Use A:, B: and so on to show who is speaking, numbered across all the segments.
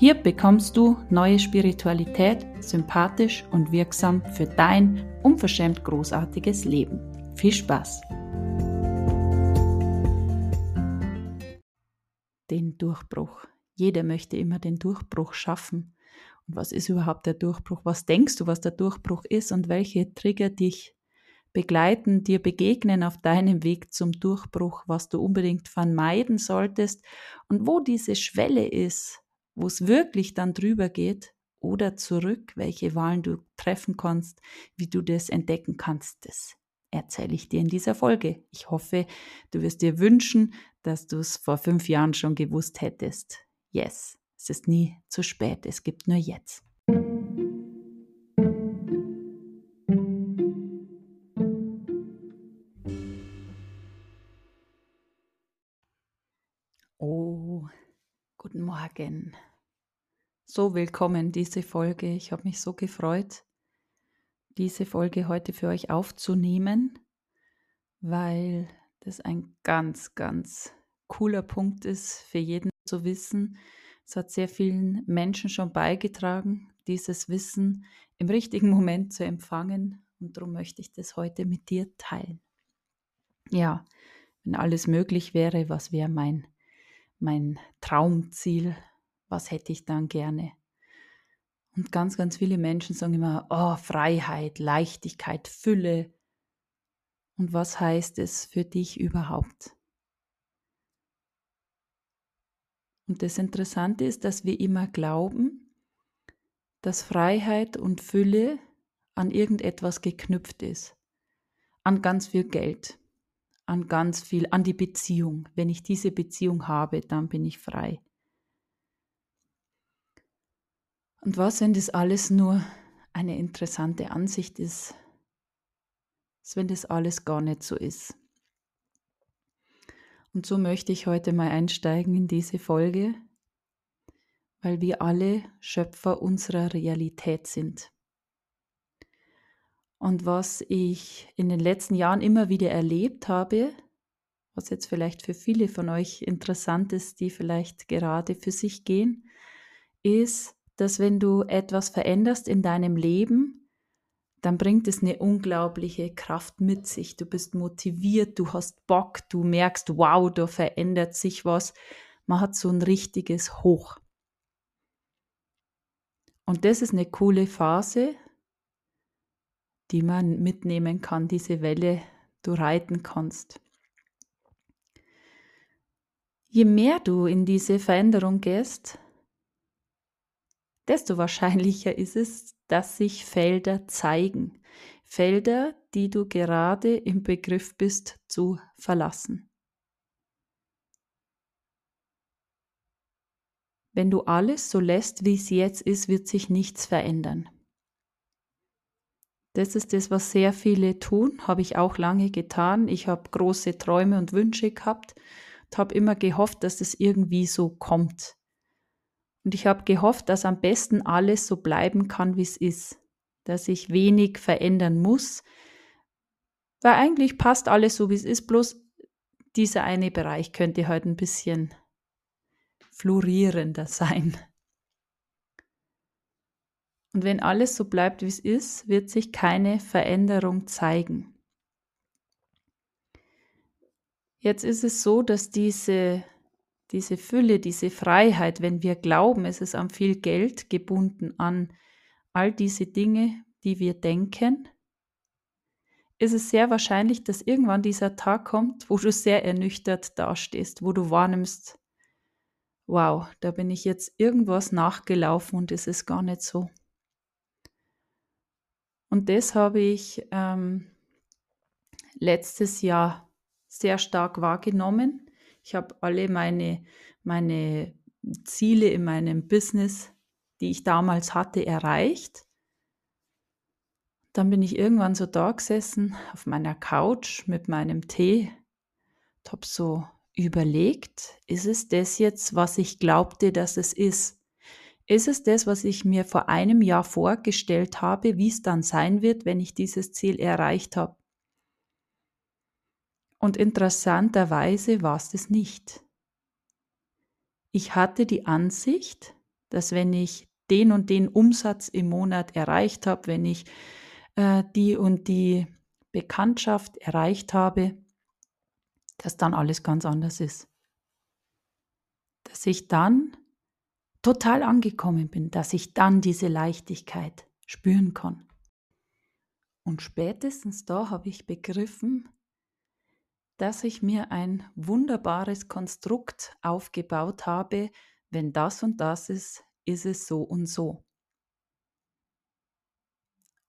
A: Hier bekommst du neue Spiritualität, sympathisch und wirksam für dein unverschämt großartiges Leben. Viel Spaß! Den Durchbruch. Jeder möchte immer den Durchbruch schaffen. Und was ist überhaupt der Durchbruch? Was denkst du, was der Durchbruch ist und welche Trigger dich begleiten, dir begegnen auf deinem Weg zum Durchbruch, was du unbedingt vermeiden solltest und wo diese Schwelle ist, wo es wirklich dann drüber geht oder zurück, welche Wahlen du treffen kannst, wie du das entdecken kannst, das erzähle ich dir in dieser Folge. Ich hoffe, du wirst dir wünschen, dass du es vor fünf Jahren schon gewusst hättest. Yes, es ist nie zu spät, es gibt nur jetzt. So willkommen, diese Folge. Ich habe mich so gefreut, diese Folge heute für euch aufzunehmen, weil das ein ganz, ganz cooler Punkt ist für jeden zu wissen. Es hat sehr vielen Menschen schon beigetragen, dieses Wissen im richtigen Moment zu empfangen. Und darum möchte ich das heute mit dir teilen. Ja, wenn alles möglich wäre, was wäre mein, mein Traumziel? Was hätte ich dann gerne? Und ganz, ganz viele Menschen sagen immer, oh, Freiheit, Leichtigkeit, Fülle. Und was heißt es für dich überhaupt? Und das Interessante ist, dass wir immer glauben, dass Freiheit und Fülle an irgendetwas geknüpft ist. An ganz viel Geld, an ganz viel, an die Beziehung. Wenn ich diese Beziehung habe, dann bin ich frei. Und was, wenn das alles nur eine interessante Ansicht ist? Was, wenn das alles gar nicht so ist? Und so möchte ich heute mal einsteigen in diese Folge, weil wir alle Schöpfer unserer Realität sind. Und was ich in den letzten Jahren immer wieder erlebt habe, was jetzt vielleicht für viele von euch interessant ist, die vielleicht gerade für sich gehen, ist, dass wenn du etwas veränderst in deinem Leben, dann bringt es eine unglaubliche Kraft mit sich. Du bist motiviert, du hast Bock, du merkst, wow, da verändert sich was. Man hat so ein richtiges Hoch. Und das ist eine coole Phase, die man mitnehmen kann, diese Welle du reiten kannst. Je mehr du in diese Veränderung gehst, desto wahrscheinlicher ist es, dass sich Felder zeigen. Felder, die du gerade im Begriff bist zu verlassen. Wenn du alles so lässt, wie es jetzt ist, wird sich nichts verändern. Das ist das, was sehr viele tun, habe ich auch lange getan. Ich habe große Träume und Wünsche gehabt und habe immer gehofft, dass es irgendwie so kommt. Und ich habe gehofft, dass am besten alles so bleiben kann, wie es ist, dass ich wenig verändern muss, weil eigentlich passt alles so, wie es ist, bloß dieser eine Bereich könnte halt ein bisschen florierender sein. Und wenn alles so bleibt, wie es ist, wird sich keine Veränderung zeigen. Jetzt ist es so, dass diese diese Fülle, diese Freiheit, wenn wir glauben, es ist an viel Geld gebunden, an all diese Dinge, die wir denken, ist es sehr wahrscheinlich, dass irgendwann dieser Tag kommt, wo du sehr ernüchtert dastehst, wo du wahrnimmst, wow, da bin ich jetzt irgendwas nachgelaufen und es ist gar nicht so. Und das habe ich ähm, letztes Jahr sehr stark wahrgenommen ich habe alle meine, meine Ziele in meinem Business, die ich damals hatte, erreicht. Dann bin ich irgendwann so da gesessen auf meiner Couch mit meinem Tee und habe so überlegt, ist es das jetzt, was ich glaubte, dass es ist? Ist es das, was ich mir vor einem Jahr vorgestellt habe, wie es dann sein wird, wenn ich dieses Ziel erreicht habe? Und interessanterweise war es das nicht. Ich hatte die Ansicht, dass wenn ich den und den Umsatz im Monat erreicht habe, wenn ich äh, die und die Bekanntschaft erreicht habe, dass dann alles ganz anders ist. Dass ich dann total angekommen bin, dass ich dann diese Leichtigkeit spüren kann. Und spätestens da habe ich begriffen, dass ich mir ein wunderbares Konstrukt aufgebaut habe, wenn das und das ist, ist es so und so.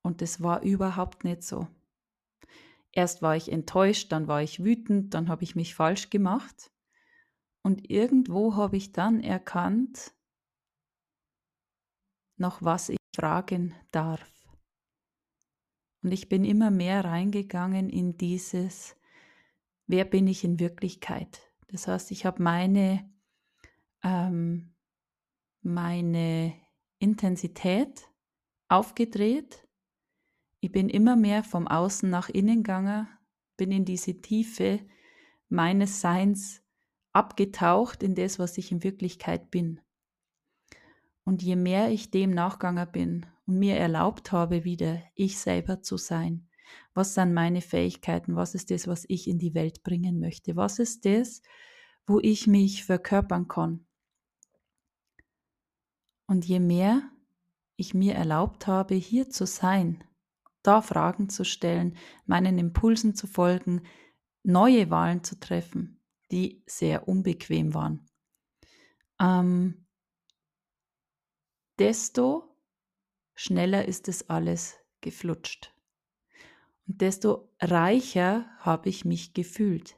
A: Und es war überhaupt nicht so. Erst war ich enttäuscht, dann war ich wütend, dann habe ich mich falsch gemacht. Und irgendwo habe ich dann erkannt, nach was ich fragen darf. Und ich bin immer mehr reingegangen in dieses, wer bin ich in Wirklichkeit. Das heißt, ich habe meine, ähm, meine Intensität aufgedreht. Ich bin immer mehr vom Außen nach innen gegangen, bin in diese Tiefe meines Seins abgetaucht in das, was ich in Wirklichkeit bin. Und je mehr ich dem nachgegangen bin und mir erlaubt habe, wieder ich selber zu sein, was sind meine Fähigkeiten? Was ist das, was ich in die Welt bringen möchte? Was ist das, wo ich mich verkörpern kann? Und je mehr ich mir erlaubt habe, hier zu sein, da Fragen zu stellen, meinen Impulsen zu folgen, neue Wahlen zu treffen, die sehr unbequem waren, ähm, desto schneller ist es alles geflutscht. Und desto reicher habe ich mich gefühlt.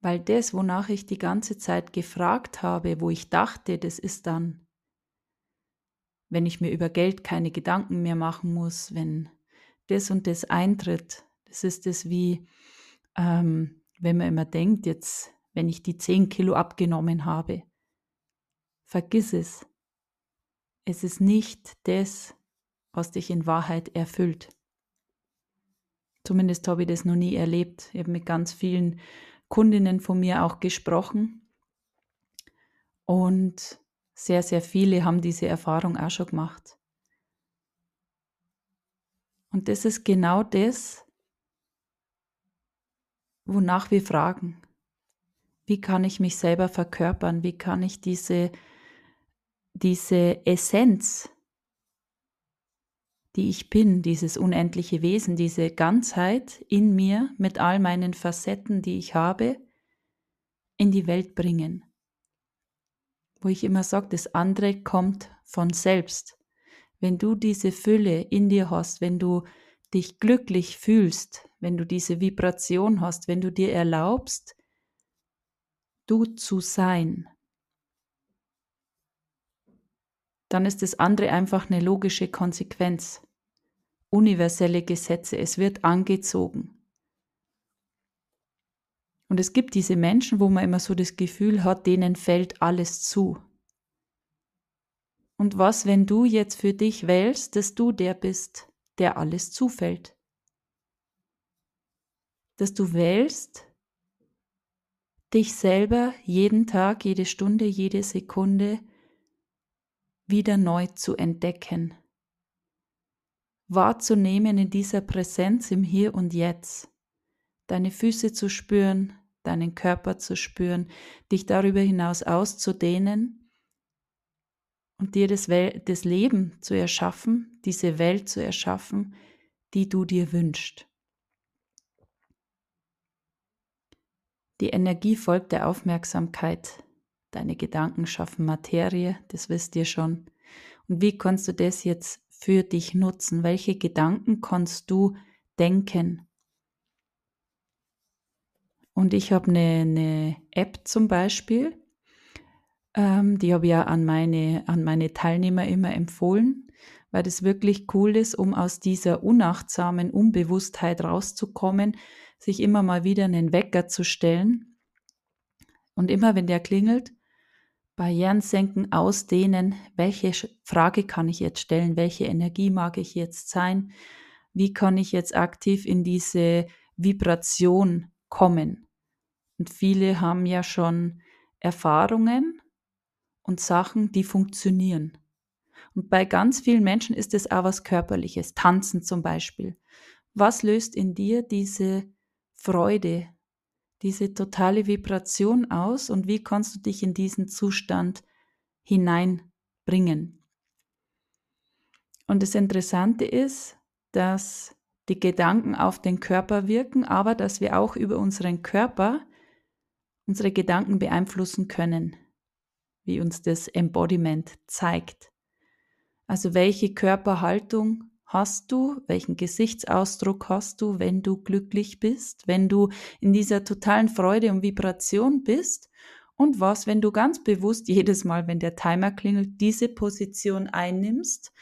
A: Weil das, wonach ich die ganze Zeit gefragt habe, wo ich dachte, das ist dann, wenn ich mir über Geld keine Gedanken mehr machen muss, wenn das und das eintritt, das ist es wie, ähm, wenn man immer denkt, jetzt, wenn ich die 10 Kilo abgenommen habe. Vergiss es. Es ist nicht das, was dich in Wahrheit erfüllt. Zumindest habe ich das noch nie erlebt. Ich habe mit ganz vielen Kundinnen von mir auch gesprochen. Und sehr, sehr viele haben diese Erfahrung auch schon gemacht. Und das ist genau das, wonach wir fragen. Wie kann ich mich selber verkörpern? Wie kann ich diese, diese Essenz, die ich bin, dieses unendliche Wesen, diese Ganzheit in mir mit all meinen Facetten, die ich habe, in die Welt bringen. Wo ich immer sage, das andere kommt von selbst. Wenn du diese Fülle in dir hast, wenn du dich glücklich fühlst, wenn du diese Vibration hast, wenn du dir erlaubst, du zu sein, dann ist das andere einfach eine logische Konsequenz. Universelle Gesetze, es wird angezogen. Und es gibt diese Menschen, wo man immer so das Gefühl hat, denen fällt alles zu. Und was, wenn du jetzt für dich wählst, dass du der bist, der alles zufällt? Dass du wählst, dich selber jeden Tag, jede Stunde, jede Sekunde wieder neu zu entdecken, wahrzunehmen in dieser Präsenz im Hier und Jetzt, deine Füße zu spüren, deinen Körper zu spüren, dich darüber hinaus auszudehnen und dir das, Wel das Leben zu erschaffen, diese Welt zu erschaffen, die du dir wünschst. Die Energie folgt der Aufmerksamkeit. Deine Gedanken schaffen Materie, das wisst ihr schon. Und wie kannst du das jetzt für dich nutzen? Welche Gedanken kannst du denken? Und ich habe eine, eine App zum Beispiel, Ähm, die habe ich ja an meine, an meine Teilnehmer immer empfohlen, weil das wirklich cool ist, um aus dieser unachtsamen Unbewusstheit rauszukommen, sich immer mal wieder einen Wecker zu stellen. Und immer wenn der klingelt, Barrieren senken, ausdehnen, welche Frage kann ich jetzt stellen, welche Energie mag ich jetzt sein, wie kann ich jetzt aktiv in diese Vibration kommen. Und viele haben ja schon Erfahrungen und Sachen, die funktionieren. Und bei ganz vielen Menschen ist es auch was Körperliches, Tanzen zum Beispiel. Was löst in dir diese Freude, diese totale Vibration aus und wie kannst du dich in diesen Zustand hineinbringen? Und das Interessante ist, dass die Gedanken auf den Körper wirken, aber dass wir auch über unseren Körper unsere Gedanken beeinflussen können wie uns das Embodiment zeigt. Also welche Körperhaltung hast du, welchen Gesichtsausdruck hast du, wenn du glücklich bist, wenn du in dieser totalen Freude und Vibration bist? Und was, wenn du ganz bewusst jedes Mal, wenn der Timer klingelt, diese Position einnimmst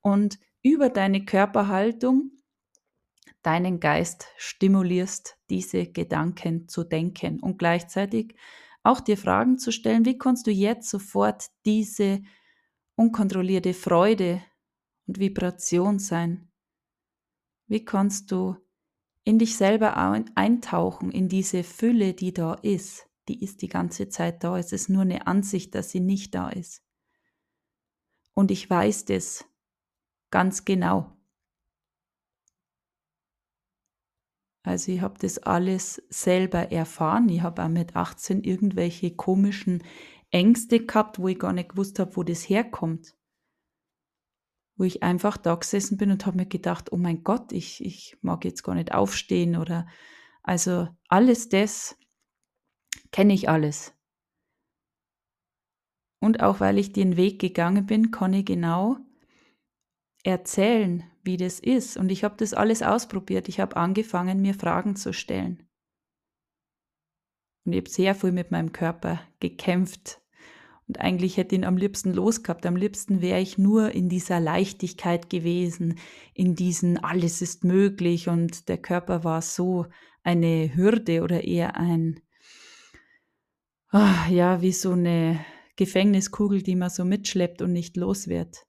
A: und über deine Körperhaltung deinen Geist stimulierst, diese Gedanken zu denken und gleichzeitig auch dir Fragen zu stellen, wie kannst du jetzt sofort diese unkontrollierte Freude und Vibration sein? Wie kannst du in dich selber eintauchen, in diese Fülle, die da ist? Die ist die ganze Zeit da. Es ist nur eine Ansicht, dass sie nicht da ist. Und ich weiß das ganz genau. Also ich habe das alles selber erfahren. Ich habe auch mit 18 irgendwelche komischen Ängste gehabt, wo ich gar nicht gewusst habe, wo das herkommt. Wo ich einfach da gesessen bin und habe mir gedacht, oh mein Gott, ich, ich mag jetzt gar nicht aufstehen oder also alles das kenne ich alles. Und auch weil ich den Weg gegangen bin, kann ich genau erzählen, wie das ist. Und ich habe das alles ausprobiert. Ich habe angefangen, mir Fragen zu stellen. Und ich habe sehr viel mit meinem Körper gekämpft. Und eigentlich hätte ich ihn am liebsten losgehabt. Am liebsten wäre ich nur in dieser Leichtigkeit gewesen, in diesen alles ist möglich. Und der Körper war so eine Hürde oder eher ein, ah, ja, wie so eine Gefängniskugel, die man so mitschleppt und nicht los wird.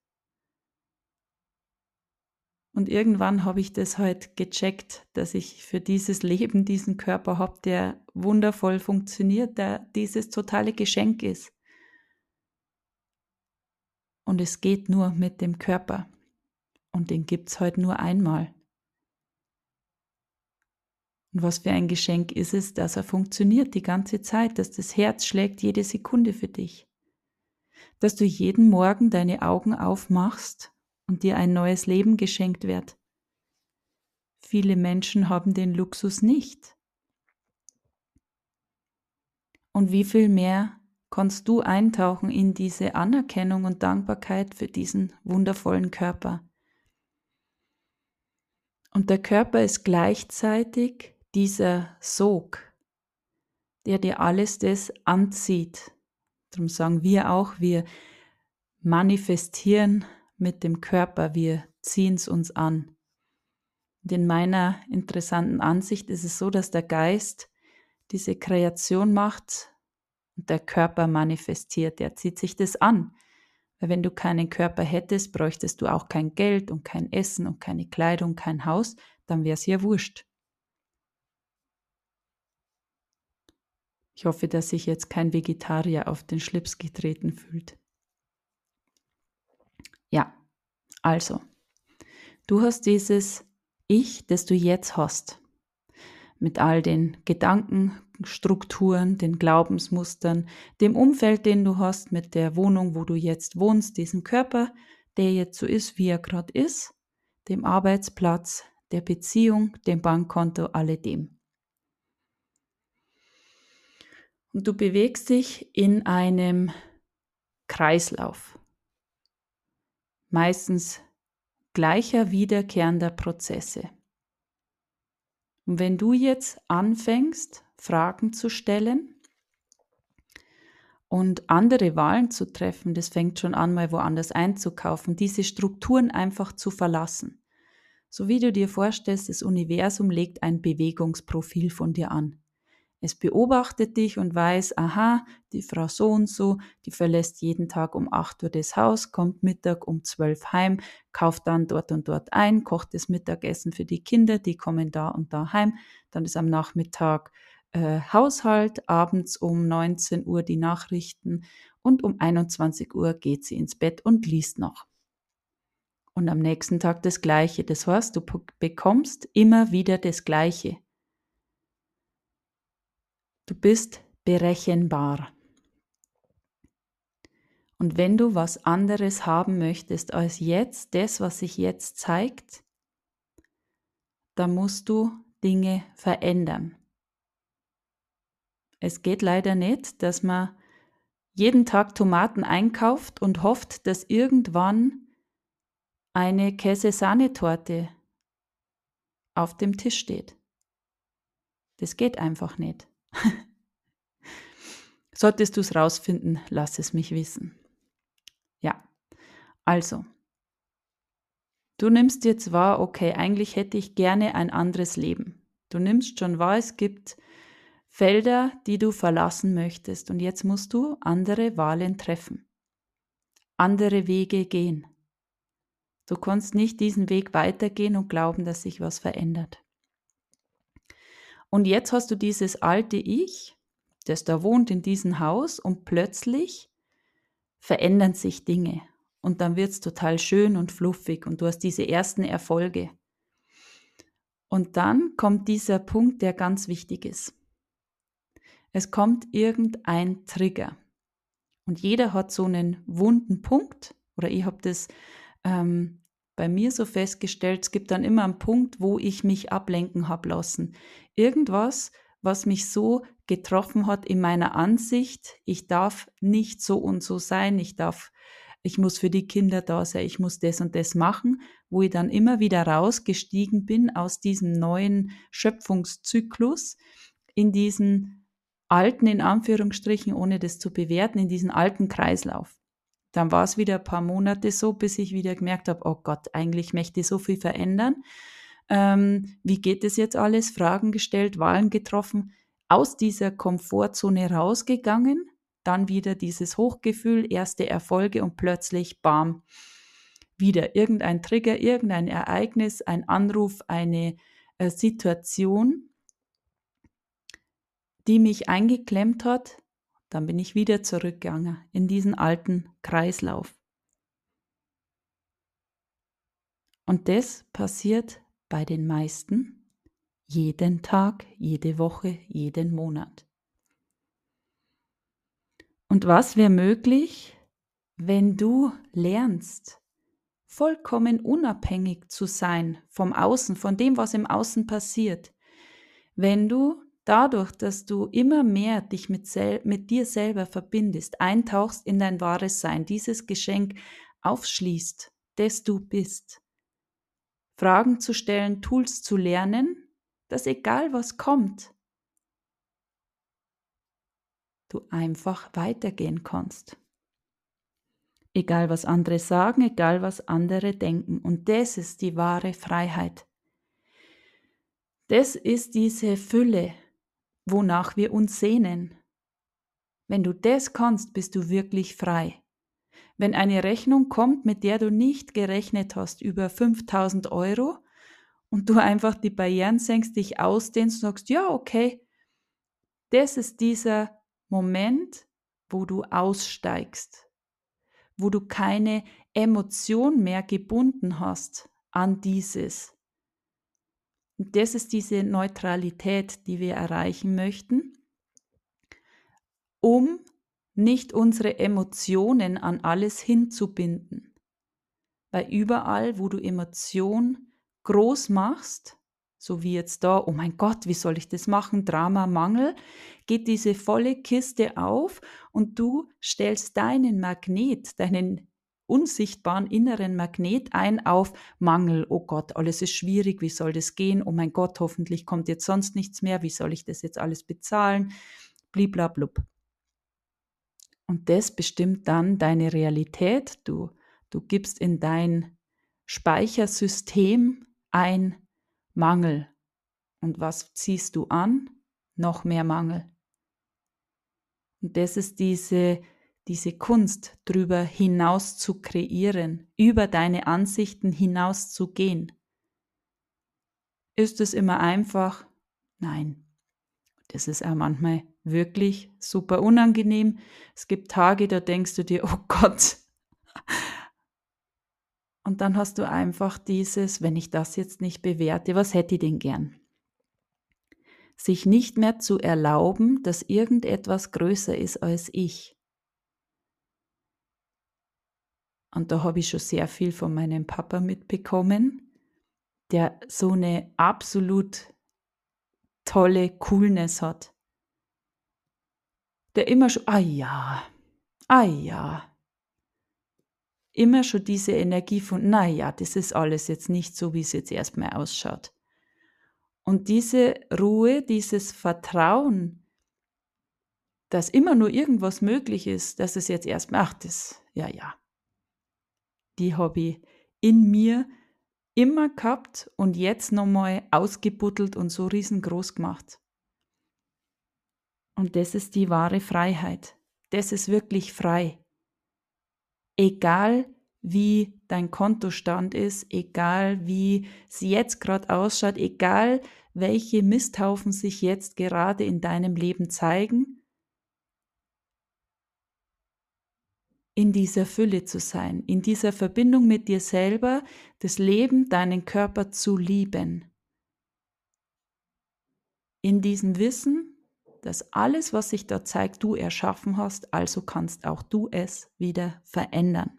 A: Und irgendwann habe ich das halt gecheckt, dass ich für dieses Leben diesen Körper habe, der wundervoll funktioniert, der dieses totale Geschenk ist. Und es geht nur mit dem Körper. Und den gibt es halt nur einmal. Und was für ein Geschenk ist es, dass er funktioniert die ganze Zeit, dass das Herz schlägt jede Sekunde für dich. Dass du jeden Morgen deine Augen aufmachst und dir ein neues Leben geschenkt wird. Viele Menschen haben den Luxus nicht. Und wie viel mehr kannst du eintauchen in diese Anerkennung und Dankbarkeit für diesen wundervollen Körper? Und der Körper ist gleichzeitig dieser Sog, der dir alles das anzieht. Darum sagen wir auch, wir manifestieren mit dem Körper, wir ziehen es uns an. Und in meiner interessanten Ansicht ist es so, dass der Geist diese Kreation macht der Körper manifestiert, der zieht sich das an. Weil wenn du keinen Körper hättest, bräuchtest du auch kein Geld und kein Essen und keine Kleidung, kein Haus, dann wäre es ja wurscht. Ich hoffe, dass sich jetzt kein Vegetarier auf den Schlips getreten fühlt. Ja, also, du hast dieses Ich, das du jetzt hast, mit all den Gedankenstrukturen, den Glaubensmustern, dem Umfeld, den du hast, mit der Wohnung, wo du jetzt wohnst, diesem Körper, der jetzt so ist, wie er gerade ist, dem Arbeitsplatz, der Beziehung, dem Bankkonto, alledem. Und du bewegst dich in einem Kreislauf meistens gleicher wiederkehrender Prozesse. Und wenn du jetzt anfängst, Fragen zu stellen und andere Wahlen zu treffen. Das fängt schon an, mal woanders einzukaufen, diese Strukturen einfach zu verlassen. So wie du dir vorstellst, das Universum legt ein Bewegungsprofil von dir an. Es beobachtet dich und weiß, aha, die Frau so und so, die verlässt jeden Tag um 8 Uhr das Haus, kommt Mittag um 12 heim, kauft dann dort und dort ein, kocht das Mittagessen für die Kinder, die kommen da und da heim, dann ist am Nachmittag äh, Haushalt, abends um 19 Uhr die Nachrichten und um 21 Uhr geht sie ins Bett und liest noch. Und am nächsten Tag das Gleiche. Das heißt, du bekommst immer wieder das Gleiche. Du bist berechenbar. Und wenn du was anderes haben möchtest als jetzt, das, was sich jetzt zeigt, dann musst du Dinge verändern. Es geht leider nicht, dass man jeden Tag Tomaten einkauft und hofft, dass irgendwann eine Käse-Sahnetorte auf dem Tisch steht. Das geht einfach nicht. Solltest du es rausfinden, lass es mich wissen. Ja, also, du nimmst jetzt wahr, okay, eigentlich hätte ich gerne ein anderes Leben. Du nimmst schon wahr, es gibt Felder, die du verlassen möchtest und jetzt musst du andere Wahlen treffen, andere Wege gehen. Du kannst nicht diesen Weg weitergehen und glauben, dass sich was verändert. Und jetzt hast du dieses alte Ich, das da wohnt in diesem Haus und plötzlich verändern sich Dinge und dann wird es total schön und fluffig und du hast diese ersten Erfolge. Und dann kommt dieser Punkt, der ganz wichtig ist. Es kommt irgendein Trigger. Und jeder hat so einen wunden Punkt, oder ich habe das ähm, bei mir so festgestellt, es gibt dann immer einen Punkt, wo ich mich ablenken habe lassen. Irgendwas, was mich so getroffen hat in meiner Ansicht, ich darf nicht so und so sein, ich darf, ich muss für die Kinder da sein, ich muss das und das machen, wo ich dann immer wieder rausgestiegen bin aus diesem neuen Schöpfungszyklus in diesen alten, in Anführungsstrichen, ohne das zu bewerten, in diesen alten Kreislauf. Dann war es wieder ein paar Monate so, bis ich wieder gemerkt habe, oh Gott, eigentlich möchte ich so viel verändern. Ähm, wie geht es jetzt alles? Fragen gestellt, Wahlen getroffen, aus dieser Komfortzone rausgegangen, dann wieder dieses Hochgefühl, erste Erfolge und plötzlich, bam, wieder irgendein Trigger, irgendein Ereignis, ein Anruf, eine äh, Situation, die mich eingeklemmt hat, dann bin ich wieder zurückgegangen in diesen alten Kreislauf. Und das passiert bei den meisten jeden Tag, jede Woche, jeden Monat. Und was wäre möglich, wenn du lernst, vollkommen unabhängig zu sein vom Außen, von dem, was im Außen passiert, wenn du Dadurch, dass du immer mehr dich mit, mit, dir selber verbindest, eintauchst in dein wahres Sein, dieses Geschenk aufschließt, das du bist. Fragen zu stellen, Tools zu lernen, dass egal was kommt, du einfach weitergehen kannst. Egal was andere sagen, egal was andere denken. Und das ist die wahre Freiheit. Das ist diese Fülle, wonach wir uns sehnen. Wenn du das kannst, bist du wirklich frei. Wenn eine Rechnung kommt, mit der du nicht gerechnet hast, über 5000 Euro, und du einfach die Barrieren senkst, dich ausdehnst und sagst, ja, okay, das ist dieser Moment, wo du aussteigst, wo du keine Emotion mehr gebunden hast an dieses, und das ist diese Neutralität, die wir erreichen möchten, um nicht unsere Emotionen an alles hinzubinden. Weil überall, wo du Emotion groß machst, so wie jetzt da, oh mein Gott, wie soll ich das machen, Drama, Mangel, geht diese volle Kiste auf und du stellst deinen Magnet, deinen unsichtbaren inneren Magnet ein auf Mangel. Oh Gott, alles ist schwierig, wie soll das gehen? Oh mein Gott, hoffentlich kommt jetzt sonst nichts mehr, wie soll ich das jetzt alles bezahlen? Bliblablub. Und das bestimmt dann deine Realität. Du, du gibst in dein Speichersystem ein Mangel. Und was ziehst du an? Noch mehr Mangel. Und das ist diese, diese Kunst, drüber hinaus zu kreieren, über deine Ansichten hinaus zu gehen. Ist es immer einfach? Nein. Das ist auch manchmal wirklich super unangenehm. Es gibt Tage, da denkst du dir, oh Gott. Und dann hast du einfach dieses, wenn ich das jetzt nicht bewerte, was hätte ich denn gern? Sich nicht mehr zu erlauben, dass irgendetwas größer ist als ich. Und da habe ich schon sehr viel von meinem Papa mitbekommen, der so eine absolut tolle Coolness hat. Der immer schon, ah ja, ah ja, immer schon diese Energie von, naja, das ist alles jetzt nicht so, wie es jetzt erstmal ausschaut. Und diese Ruhe, dieses Vertrauen, dass immer nur irgendwas möglich ist, dass es jetzt erstmal, ach, das, ja, ja, die habe ich in mir immer gehabt und jetzt nochmal ausgebuddelt und so riesengroß gemacht. Und das ist die wahre Freiheit. Das ist wirklich frei. Egal wie dein Kontostand ist, egal wie es jetzt gerade ausschaut, egal welche Misthaufen sich jetzt gerade in deinem Leben zeigen, in dieser Fülle zu sein, in dieser Verbindung mit dir selber, das Leben, deinen Körper zu lieben. In diesem Wissen, dass alles, was sich da zeigt, du erschaffen hast, also kannst auch du es wieder verändern.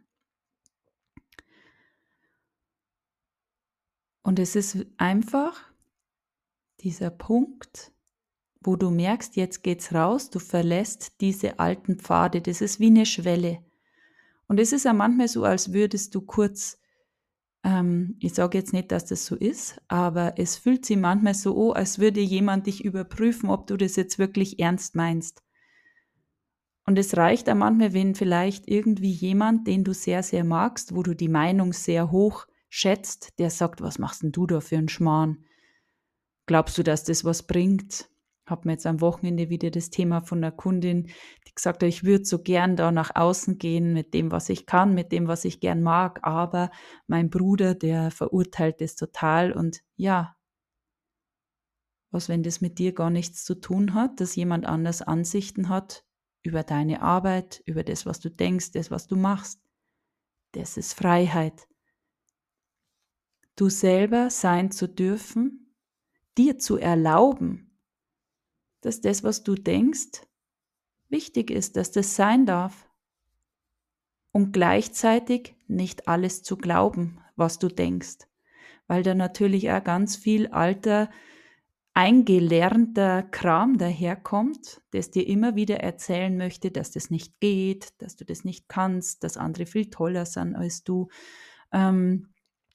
A: Und es ist einfach dieser Punkt, wo du merkst, jetzt geht's raus, du verlässt diese alten Pfade, das ist wie eine Schwelle. Und es ist ja manchmal so, als würdest du kurz, ähm, ich sage jetzt nicht, dass das so ist, aber es fühlt sich manchmal so an, als würde jemand dich überprüfen, ob du das jetzt wirklich ernst meinst. Und es reicht auch manchmal, wenn vielleicht irgendwie jemand, den du sehr, sehr magst, wo du die Meinung sehr hoch schätzt, der sagt, was machst denn du da für einen Schmarrn? Glaubst du, dass das was bringt? habe mir jetzt am Wochenende wieder das Thema von einer Kundin, gesagt hat, ich würde so gern da nach außen gehen mit dem, was ich kann, mit dem, was ich gern mag, aber mein Bruder, der verurteilt das total und ja, was, wenn das mit dir gar nichts zu tun hat, dass jemand anders Ansichten hat über deine Arbeit, über das, was du denkst, das, was du machst. Das ist Freiheit. Du selber sein zu dürfen, dir zu erlauben, dass das, was du denkst, wichtig ist, dass das sein darf. Und gleichzeitig nicht alles zu glauben, was du denkst, weil da natürlich auch ganz viel alter, eingelernter Kram daherkommt, das dir immer wieder erzählen möchte, dass das nicht geht, dass du das nicht kannst, dass andere viel toller sind als du. Ähm,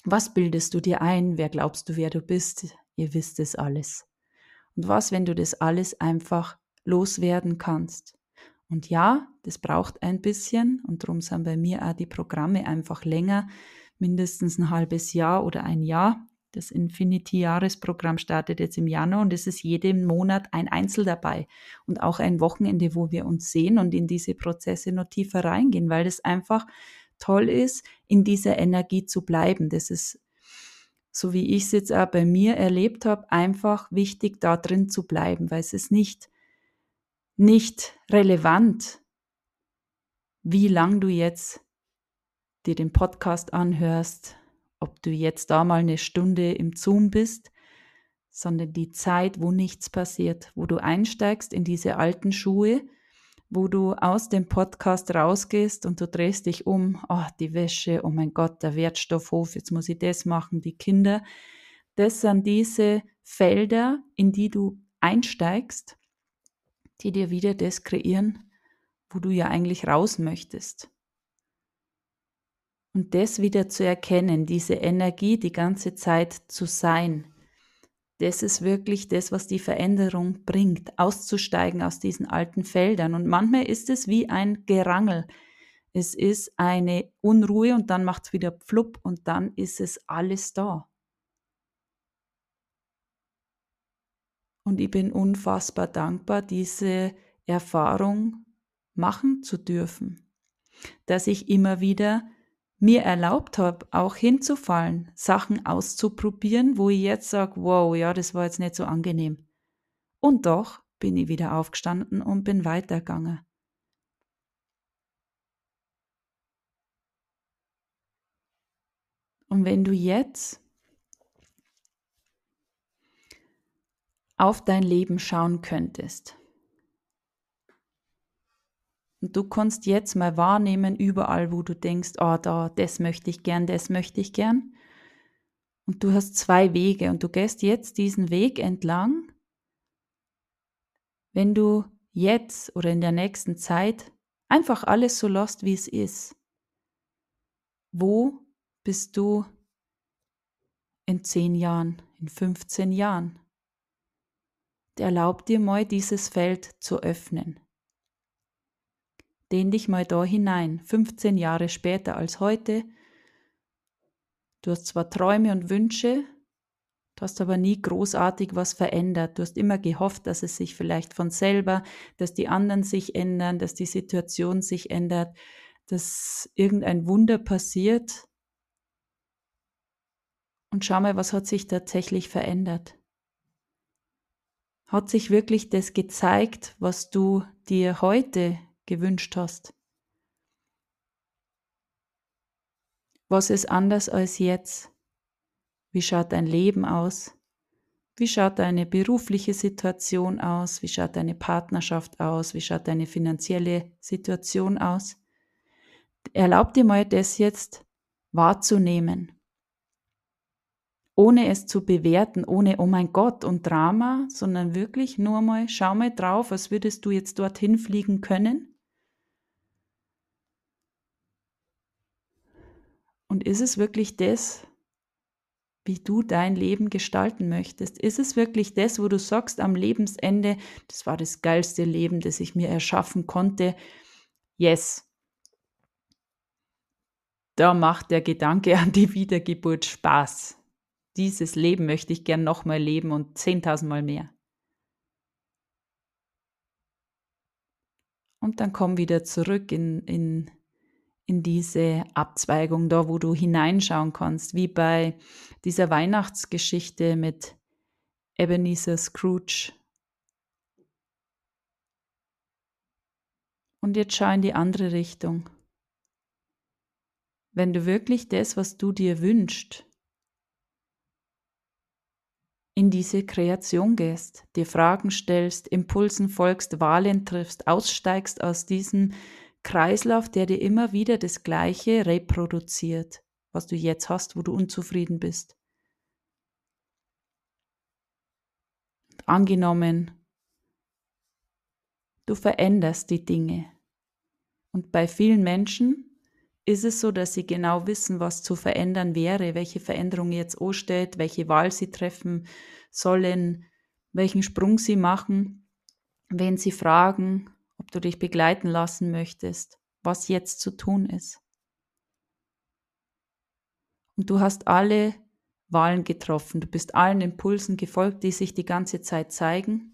A: was bildest du dir ein? Wer glaubst du, wer du bist? Ihr wisst es alles. Und was, wenn du das alles einfach loswerden kannst? Und ja, das braucht ein bisschen und darum sind bei mir auch die Programme einfach länger, mindestens ein halbes Jahr oder ein Jahr. Das Infinity-Jahresprogramm startet jetzt im Januar und es ist jeden Monat ein Einzel dabei und auch ein Wochenende, wo wir uns sehen und in diese Prozesse noch tiefer reingehen, weil das einfach toll ist, in dieser Energie zu bleiben. Das ist so wie ich es jetzt auch bei mir erlebt habe, einfach wichtig, da drin zu bleiben, weil es ist nicht, nicht relevant, wie lang du jetzt dir den Podcast anhörst, ob du jetzt da mal eine Stunde im Zoom bist, sondern die Zeit, wo nichts passiert, wo du einsteigst in diese alten Schuhe wo du aus dem Podcast rausgehst und du drehst dich um, oh, die Wäsche, oh mein Gott, der Wertstoffhof, jetzt muss ich das machen, die Kinder. Das sind diese Felder, in die du einsteigst, die dir wieder das kreieren, wo du ja eigentlich raus möchtest. Und das wieder zu erkennen, diese Energie die ganze Zeit zu sein, das ist wirklich das, was die Veränderung bringt, auszusteigen aus diesen alten Feldern. Und manchmal ist es wie ein Gerangel. Es ist eine Unruhe und dann macht es wieder Pflupp und dann ist es alles da. Und ich bin unfassbar dankbar, diese Erfahrung machen zu dürfen, dass ich immer wieder mir erlaubt habe, auch hinzufallen, Sachen auszuprobieren, wo ich jetzt sage, wow, ja, das war jetzt nicht so angenehm. Und doch bin ich wieder aufgestanden und bin weitergegangen. Und wenn du jetzt auf dein Leben schauen könntest, und du kannst jetzt mal wahrnehmen, überall, wo du denkst, oh, da, das möchte ich gern, das möchte ich gern. Und du hast zwei Wege und du gehst jetzt diesen Weg entlang. Wenn du jetzt oder in der nächsten Zeit einfach alles so lässt, wie es ist, wo bist du in zehn Jahren, in 15 Jahren? Erlaub dir mal, dieses Feld zu öffnen. Dehn dich mal da hinein, 15 Jahre später als heute. Du hast zwar Träume und Wünsche, du hast aber nie großartig was verändert. Du hast immer gehofft, dass es sich vielleicht von selber, dass die anderen sich ändern, dass die Situation sich ändert, dass irgendein Wunder passiert. Und schau mal, was hat sich tatsächlich verändert. Hat sich wirklich das gezeigt, was du dir heute gewünscht hast. Was ist anders als jetzt? Wie schaut dein Leben aus? Wie schaut deine berufliche Situation aus? Wie schaut deine Partnerschaft aus? Wie schaut deine finanzielle Situation aus? Erlaub dir mal das jetzt wahrzunehmen, ohne es zu bewerten, ohne oh mein Gott und Drama, sondern wirklich nur mal, schau mal drauf, als würdest du jetzt dorthin fliegen können Und ist es wirklich das, wie du dein Leben gestalten möchtest? Ist es wirklich das, wo du sagst am Lebensende, das war das geilste Leben, das ich mir erschaffen konnte? Yes. Da macht der Gedanke an die Wiedergeburt Spaß. Dieses Leben möchte ich gern nochmal leben und zehntausendmal mehr. Und dann komm wieder zurück in, in in diese Abzweigung, da wo du hineinschauen kannst, wie bei dieser Weihnachtsgeschichte mit Ebenezer Scrooge. Und jetzt schau in die andere Richtung. Wenn du wirklich das, was du dir wünschst, in diese Kreation gehst, dir Fragen stellst, Impulsen folgst, Wahlen triffst, aussteigst aus diesem Kreislauf, der dir immer wieder das Gleiche reproduziert, was du jetzt hast, wo du unzufrieden bist. Angenommen, du veränderst die Dinge. Und bei vielen Menschen ist es so, dass sie genau wissen, was zu verändern wäre, welche Veränderung jetzt ansteht, welche Wahl sie treffen sollen, welchen Sprung sie machen, wen sie fragen, ob du dich begleiten lassen möchtest, was jetzt zu tun ist. Und du hast alle Wahlen getroffen, du bist allen Impulsen gefolgt, die sich die ganze Zeit zeigen.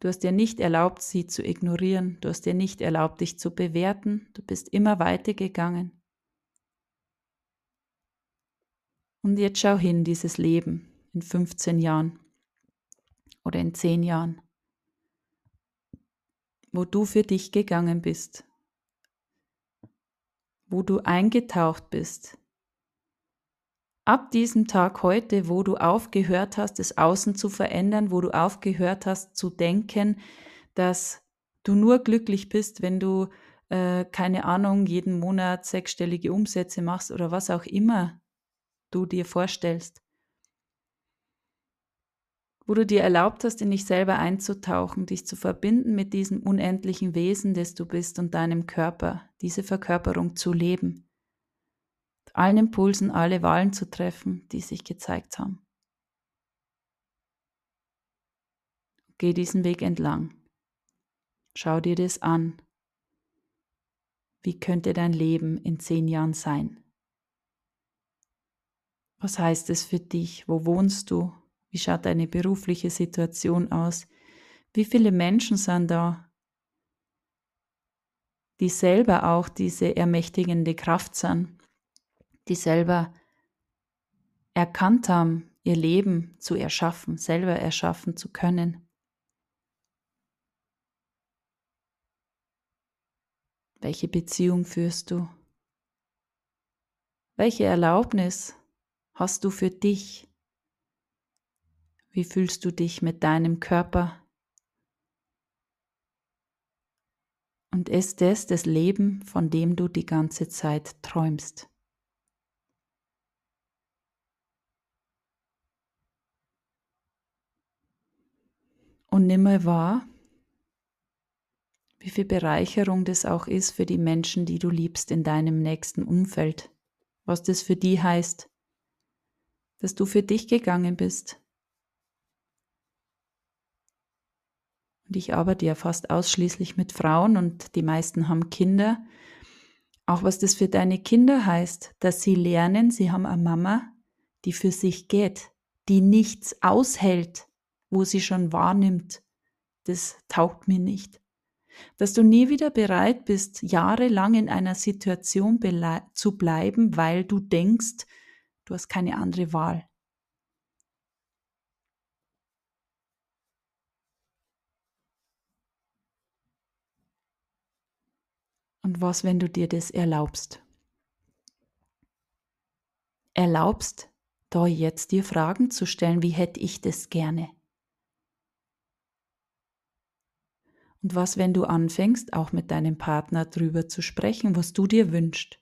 A: Du hast dir nicht erlaubt, sie zu ignorieren, du hast dir nicht erlaubt, dich zu bewerten, du bist immer weitergegangen. Und jetzt schau hin, dieses Leben in 15 Jahren oder in 10 Jahren wo du für dich gegangen bist, wo du eingetaucht bist. Ab diesem Tag heute, wo du aufgehört hast, das Außen zu verändern, wo du aufgehört hast zu denken, dass du nur glücklich bist, wenn du, äh, keine Ahnung, jeden Monat sechsstellige Umsätze machst oder was auch immer du dir vorstellst. Wo du dir erlaubt hast, in dich selber einzutauchen, dich zu verbinden mit diesem unendlichen Wesen, das du bist und deinem Körper, diese Verkörperung zu leben, allen Impulsen alle Wahlen zu treffen, die sich gezeigt haben. Geh diesen Weg entlang. Schau dir das an. Wie könnte dein Leben in zehn Jahren sein? Was heißt es für dich? Wo wohnst du? Wie schaut deine berufliche Situation aus? Wie viele Menschen sind da, die selber auch diese ermächtigende Kraft sind? Die selber erkannt haben, ihr Leben zu erschaffen, selber erschaffen zu können? Welche Beziehung führst du? Welche Erlaubnis hast du für dich? Wie fühlst du dich mit deinem Körper? Und ist es das Leben, von dem du die ganze Zeit träumst? Und nimm mal wahr, wie viel Bereicherung das auch ist für die Menschen, die du liebst in deinem nächsten Umfeld, was das für die heißt, dass du für dich gegangen bist. Und ich arbeite ja fast ausschließlich mit Frauen und die meisten haben Kinder. Auch was das für deine Kinder heißt, dass sie lernen, sie haben eine Mama, die für sich geht, die nichts aushält, wo sie schon wahrnimmt, das taugt mir nicht dass du nie wieder bereit bist, jahrelang in einer Situation zu bleiben, weil du denkst, du hast keine andere Wahl. Und was, wenn du dir das erlaubst? Erlaubst, da jetzt dir Fragen zu stellen, wie hätte ich das gerne? Und was, wenn du anfängst, auch mit deinem Partner drüber zu sprechen, was du dir wünschst,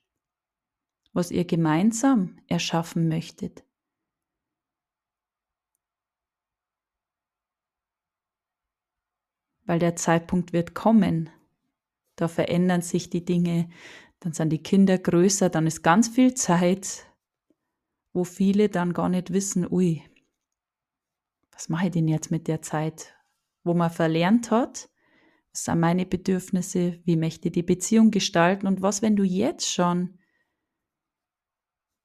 A: was ihr gemeinsam erschaffen möchtet? Weil der Zeitpunkt wird kommen, da verändern sich die Dinge, dann sind die Kinder größer, dann ist ganz viel Zeit, wo viele dann gar nicht wissen, ui, was mache ich denn jetzt mit der Zeit? Wo man verlernt hat, was sind meine Bedürfnisse? Wie möchte die Beziehung gestalten? Und was, wenn du jetzt schon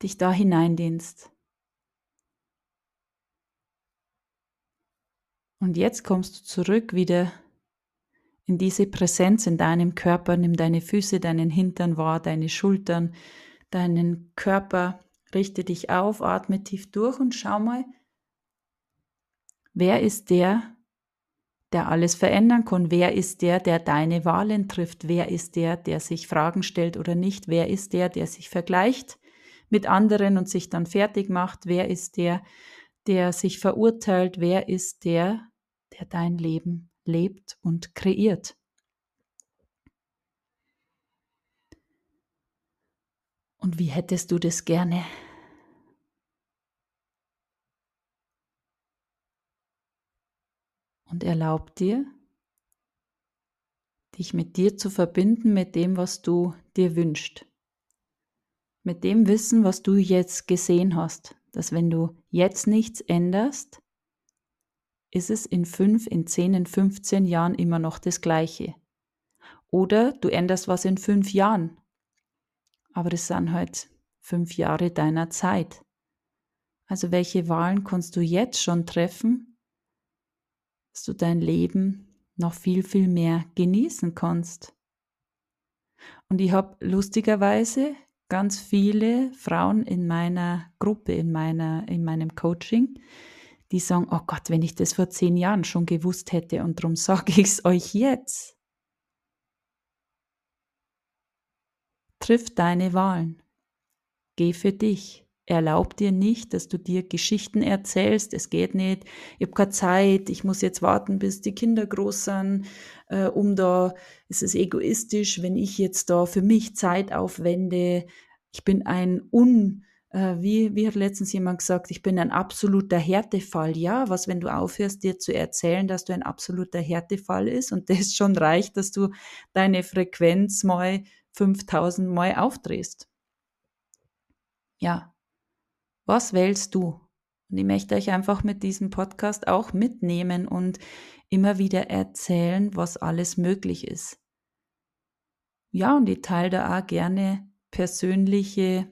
A: dich da hineindehnst? Und jetzt kommst du zurück wieder in diese Präsenz in deinem Körper. Nimm deine Füße, deinen Hintern wahr, deine Schultern, deinen Körper. Richte dich auf, atme tief durch und schau mal, wer ist der, der alles verändern kann. Wer ist der, der deine Wahlen trifft? Wer ist der, der sich Fragen stellt oder nicht? Wer ist der, der sich vergleicht mit anderen und sich dann fertig macht? Wer ist der, der sich verurteilt? Wer ist der, der dein Leben lebt und kreiert? Und wie hättest du das gerne? Erlaub dir, dich mit dir zu verbinden, mit dem, was du dir wünschst. Mit dem Wissen, was du jetzt gesehen hast, dass wenn du jetzt nichts änderst, ist es in fünf, in zehn, in 15 Jahren immer noch das Gleiche. Oder du änderst was in fünf Jahren. Aber es sind halt fünf Jahre deiner Zeit. Also welche Wahlen kannst du jetzt schon treffen, dass du dein Leben noch viel, viel mehr genießen kannst. Und ich habe lustigerweise ganz viele Frauen in meiner Gruppe, in, meiner, in meinem Coaching, die sagen, oh Gott, wenn ich das vor zehn Jahren schon gewusst hätte und darum sage ich es euch jetzt. Triff deine Wahlen. Geh für dich. Erlaub dir nicht, dass du dir Geschichten erzählst. Es geht nicht. Ich habe keine Zeit. Ich muss jetzt warten, bis die Kinder groß sind. Äh, um da ist es egoistisch, wenn ich jetzt da für mich Zeit aufwende. Ich bin ein un äh, wie, wie hat letztens jemand gesagt, ich bin ein absoluter Härtefall. Ja, was, wenn du aufhörst, dir zu erzählen, dass du ein absoluter Härtefall ist und das schon reicht, dass du deine Frequenz mal 5000 Mal aufdrehst. Ja, was wählst du? Und ich möchte euch einfach mit diesem Podcast auch mitnehmen und immer wieder erzählen, was alles möglich ist. Ja, und ich teile da auch gerne persönliche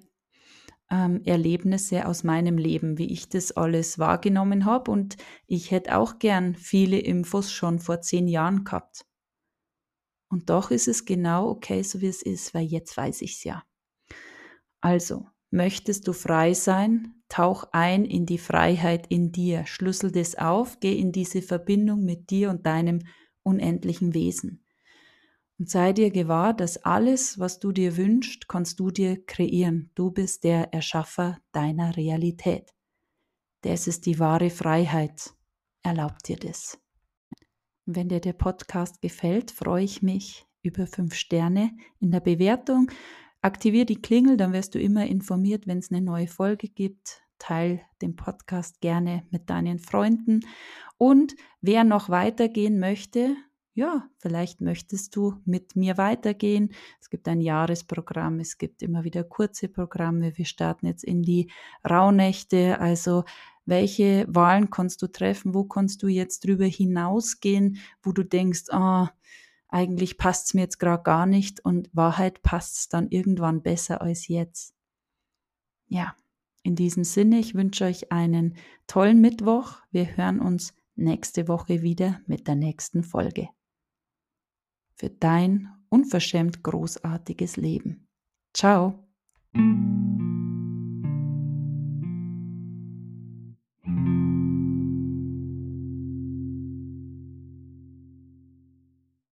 A: ähm, Erlebnisse aus meinem Leben, wie ich das alles wahrgenommen habe. Und ich hätte auch gern viele Infos schon vor zehn Jahren gehabt. Und doch ist es genau okay, so wie es ist, weil jetzt weiß ich es ja. Also, möchtest du frei sein? Tauch ein in die Freiheit in dir, schlüssel das auf, geh in diese Verbindung mit dir und deinem unendlichen Wesen. Und sei dir gewahr, dass alles, was du dir wünschst, kannst du dir kreieren. Du bist der Erschaffer deiner Realität. Das ist die wahre Freiheit. Erlaubt dir das. Wenn dir der Podcast gefällt, freue ich mich über fünf Sterne in der Bewertung. Aktiviere die Klingel, dann wirst du immer informiert, wenn es eine neue Folge gibt. Teil den Podcast gerne mit deinen Freunden. Und wer noch weitergehen möchte, ja, vielleicht möchtest du mit mir weitergehen. Es gibt ein Jahresprogramm, es gibt immer wieder kurze Programme. Wir starten jetzt in die Rauhnächte. Also welche Wahlen kannst du treffen? Wo kannst du jetzt drüber hinausgehen, wo du denkst, ah, eigentlich passt es mir jetzt gerade gar nicht und Wahrheit passt es dann irgendwann besser als jetzt. Ja, in diesem Sinne, ich wünsche euch einen tollen Mittwoch. Wir hören uns nächste Woche wieder mit der nächsten Folge für dein unverschämt großartiges Leben. Ciao!